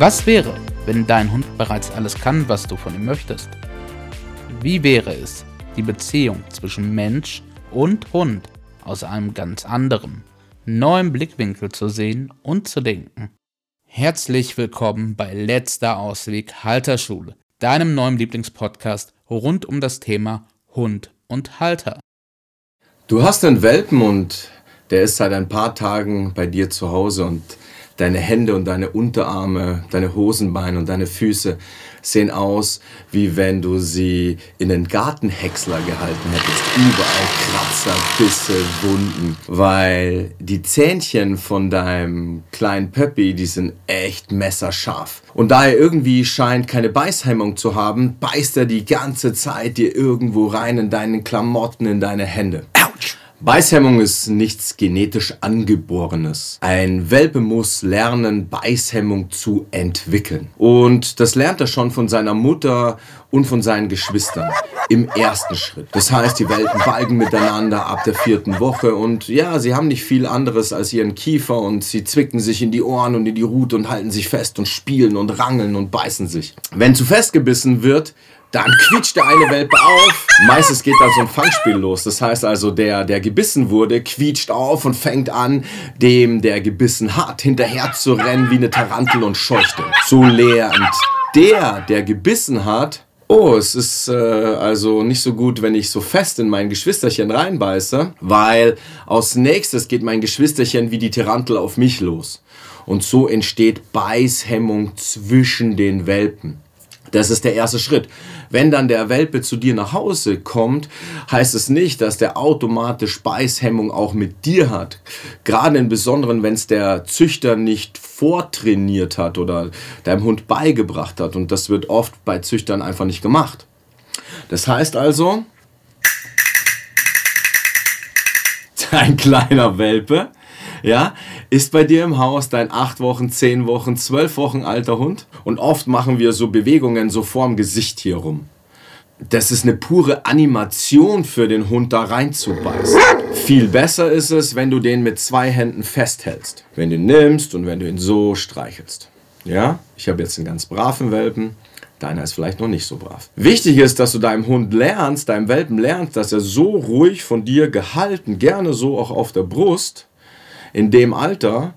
Was wäre, wenn dein Hund bereits alles kann, was du von ihm möchtest? Wie wäre es, die Beziehung zwischen Mensch und Hund aus einem ganz anderen, neuen Blickwinkel zu sehen und zu denken? Herzlich willkommen bei Letzter Ausweg Halterschule, deinem neuen Lieblingspodcast rund um das Thema Hund und Halter. Du hast einen Welpen und der ist seit ein paar Tagen bei dir zu Hause und deine Hände und deine Unterarme, deine Hosenbeine und deine Füße sehen aus, wie wenn du sie in den Gartenhäcksler gehalten hättest. Überall Kratzer, Bisse, Wunden. Weil die Zähnchen von deinem kleinen Pöppi, die sind echt messerscharf. Und da er irgendwie scheint, keine Beißhemmung zu haben, beißt er die ganze Zeit dir irgendwo rein in deinen Klamotten, in deine Hände. Beißhemmung ist nichts genetisch angeborenes. Ein Welpe muss lernen, Beißhemmung zu entwickeln. Und das lernt er schon von seiner Mutter und von seinen Geschwistern im ersten Schritt. Das heißt, die Welpen balgen miteinander ab der vierten Woche und ja, sie haben nicht viel anderes als ihren Kiefer und sie zwicken sich in die Ohren und in die Rute und halten sich fest und spielen und rangeln und beißen sich. Wenn zu fest gebissen wird, dann quietscht der eine Welpe auf. Meistens geht dann so ein Fangspiel los. Das heißt also, der, der gebissen wurde, quietscht auf und fängt an, dem, der gebissen hat, hinterher zu rennen wie eine Tarantel und scheucht ihn. So lernt der, der gebissen hat, oh, es ist äh, also nicht so gut, wenn ich so fest in mein Geschwisterchen reinbeiße, weil aus nächstes geht mein Geschwisterchen wie die Tarantel auf mich los. Und so entsteht Beißhemmung zwischen den Welpen. Das ist der erste Schritt. Wenn dann der Welpe zu dir nach Hause kommt, heißt es nicht, dass der automatisch Beißhemmung auch mit dir hat. Gerade im Besonderen, wenn es der Züchter nicht vortrainiert hat oder deinem Hund beigebracht hat. Und das wird oft bei Züchtern einfach nicht gemacht. Das heißt also, ein kleiner Welpe ja, ist bei dir im Haus dein 8 Wochen, 10 Wochen, 12 Wochen alter Hund? Und oft machen wir so Bewegungen so vorm Gesicht hier rum. Das ist eine pure Animation für den Hund da reinzubeißen. Viel besser ist es, wenn du den mit zwei Händen festhältst. Wenn du ihn nimmst und wenn du ihn so streichelst. Ja, ich habe jetzt einen ganz braven Welpen. Deiner ist vielleicht noch nicht so brav. Wichtig ist, dass du deinem Hund lernst, deinem Welpen lernst, dass er so ruhig von dir gehalten, gerne so auch auf der Brust, in dem Alter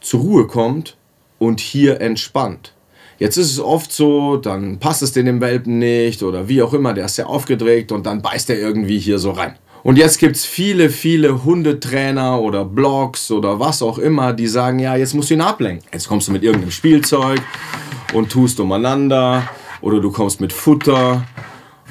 zur Ruhe kommt und hier entspannt. Jetzt ist es oft so, dann passt es dem Welpen nicht oder wie auch immer, der ist sehr aufgedreht und dann beißt er irgendwie hier so rein. Und jetzt gibt es viele, viele Hundetrainer oder Blogs oder was auch immer, die sagen, ja, jetzt musst du ihn ablenken. Jetzt kommst du mit irgendeinem Spielzeug und tust umeinander oder du kommst mit Futter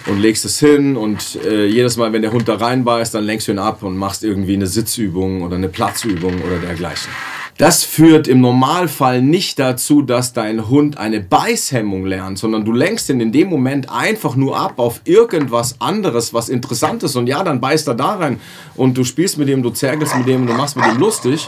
und legst es hin und äh, jedes Mal, wenn der Hund da reinbeißt, dann lenkst du ihn ab und machst irgendwie eine Sitzübung oder eine Platzübung oder dergleichen. Das führt im Normalfall nicht dazu, dass dein Hund eine Beißhemmung lernt, sondern du lenkst ihn in dem Moment einfach nur ab auf irgendwas anderes, was interessant ist. Und ja, dann beißt er da rein und du spielst mit ihm, du zergelst mit ihm du machst mit ihm lustig.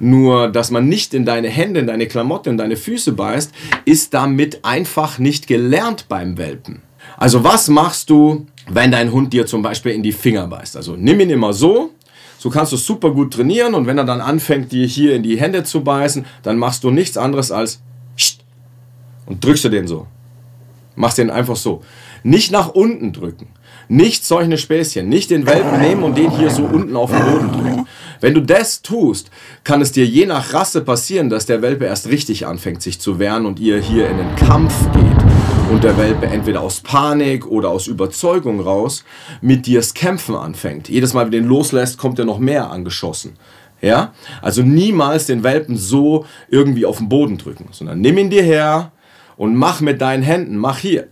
Nur, dass man nicht in deine Hände, in deine Klamotten, in deine Füße beißt, ist damit einfach nicht gelernt beim Welpen. Also was machst du, wenn dein Hund dir zum Beispiel in die Finger beißt? Also nimm ihn immer so, so kannst du super gut trainieren und wenn er dann anfängt, dir hier in die Hände zu beißen, dann machst du nichts anderes als und drückst du den so. Machst den einfach so. Nicht nach unten drücken. Nicht solche Späßchen. Nicht den Welpen nehmen und den hier so unten auf den Boden drücken. Wenn du das tust, kann es dir je nach Rasse passieren, dass der Welpe erst richtig anfängt, sich zu wehren und ihr hier in den Kampf geht und der Welpe entweder aus Panik oder aus Überzeugung raus mit dir das Kämpfen anfängt. Jedes Mal, wenn du den loslässt, kommt er noch mehr angeschossen. Ja? Also niemals den Welpen so irgendwie auf den Boden drücken, sondern nimm ihn dir her und mach mit deinen Händen, mach hier.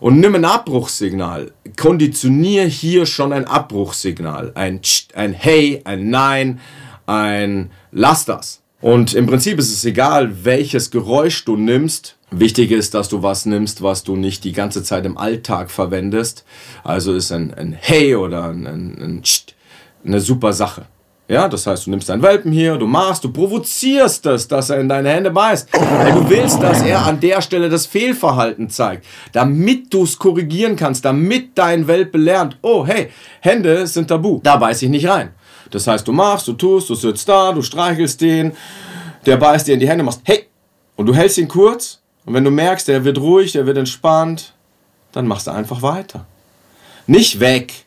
Und nimm ein Abbruchssignal. Konditionier hier schon ein Abbruchssignal. Ein, ein Hey, ein Nein, ein Lass das. Und im Prinzip ist es egal, welches Geräusch du nimmst. Wichtig ist, dass du was nimmst, was du nicht die ganze Zeit im Alltag verwendest. Also ist ein, ein Hey oder ein, ein, ein Tsch eine super Sache. Ja, das heißt, du nimmst deinen Welpen hier, du machst, du provozierst es, dass er in deine Hände beißt. Weil du willst, dass er an der Stelle das Fehlverhalten zeigt. Damit du es korrigieren kannst, damit dein Welpe lernt, oh hey, Hände sind tabu, da beiß ich nicht rein. Das heißt, du machst, du tust, du sitzt da, du streichelst den, der beißt dir in die Hände, machst hey Und du hältst ihn kurz und wenn du merkst, er wird ruhig, er wird entspannt, dann machst du einfach weiter. Nicht weg,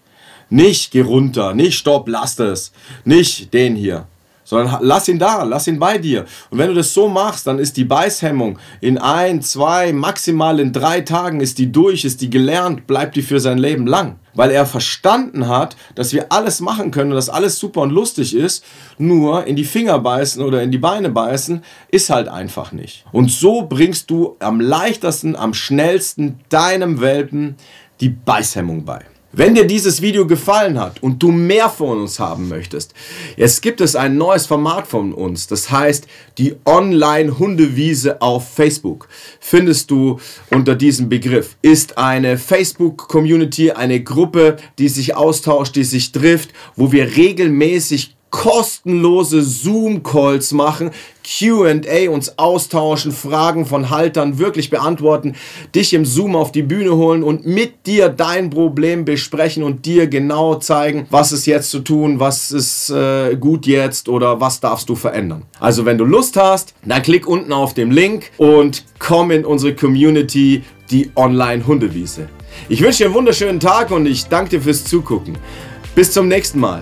nicht geh runter, nicht stopp, lass es, nicht den hier, sondern lass ihn da, lass ihn bei dir. Und wenn du das so machst, dann ist die Beißhemmung in ein, zwei, maximal in drei Tagen ist die durch, ist die gelernt, bleibt die für sein Leben lang. Weil er verstanden hat, dass wir alles machen können dass alles super und lustig ist, nur in die Finger beißen oder in die Beine beißen, ist halt einfach nicht. Und so bringst du am leichtesten, am schnellsten deinem Welpen die Beißhemmung bei. Wenn dir dieses Video gefallen hat und du mehr von uns haben möchtest, es gibt es ein neues Format von uns, das heißt die Online-Hundewiese auf Facebook. Findest du unter diesem Begriff. Ist eine Facebook-Community, eine Gruppe, die sich austauscht, die sich trifft, wo wir regelmäßig kostenlose Zoom-Calls machen, QA uns austauschen, Fragen von Haltern wirklich beantworten, dich im Zoom auf die Bühne holen und mit dir dein Problem besprechen und dir genau zeigen, was ist jetzt zu tun, was ist äh, gut jetzt oder was darfst du verändern. Also wenn du Lust hast, dann klick unten auf den Link und komm in unsere Community, die Online-Hundewiese. Ich wünsche dir einen wunderschönen Tag und ich danke dir fürs Zugucken. Bis zum nächsten Mal.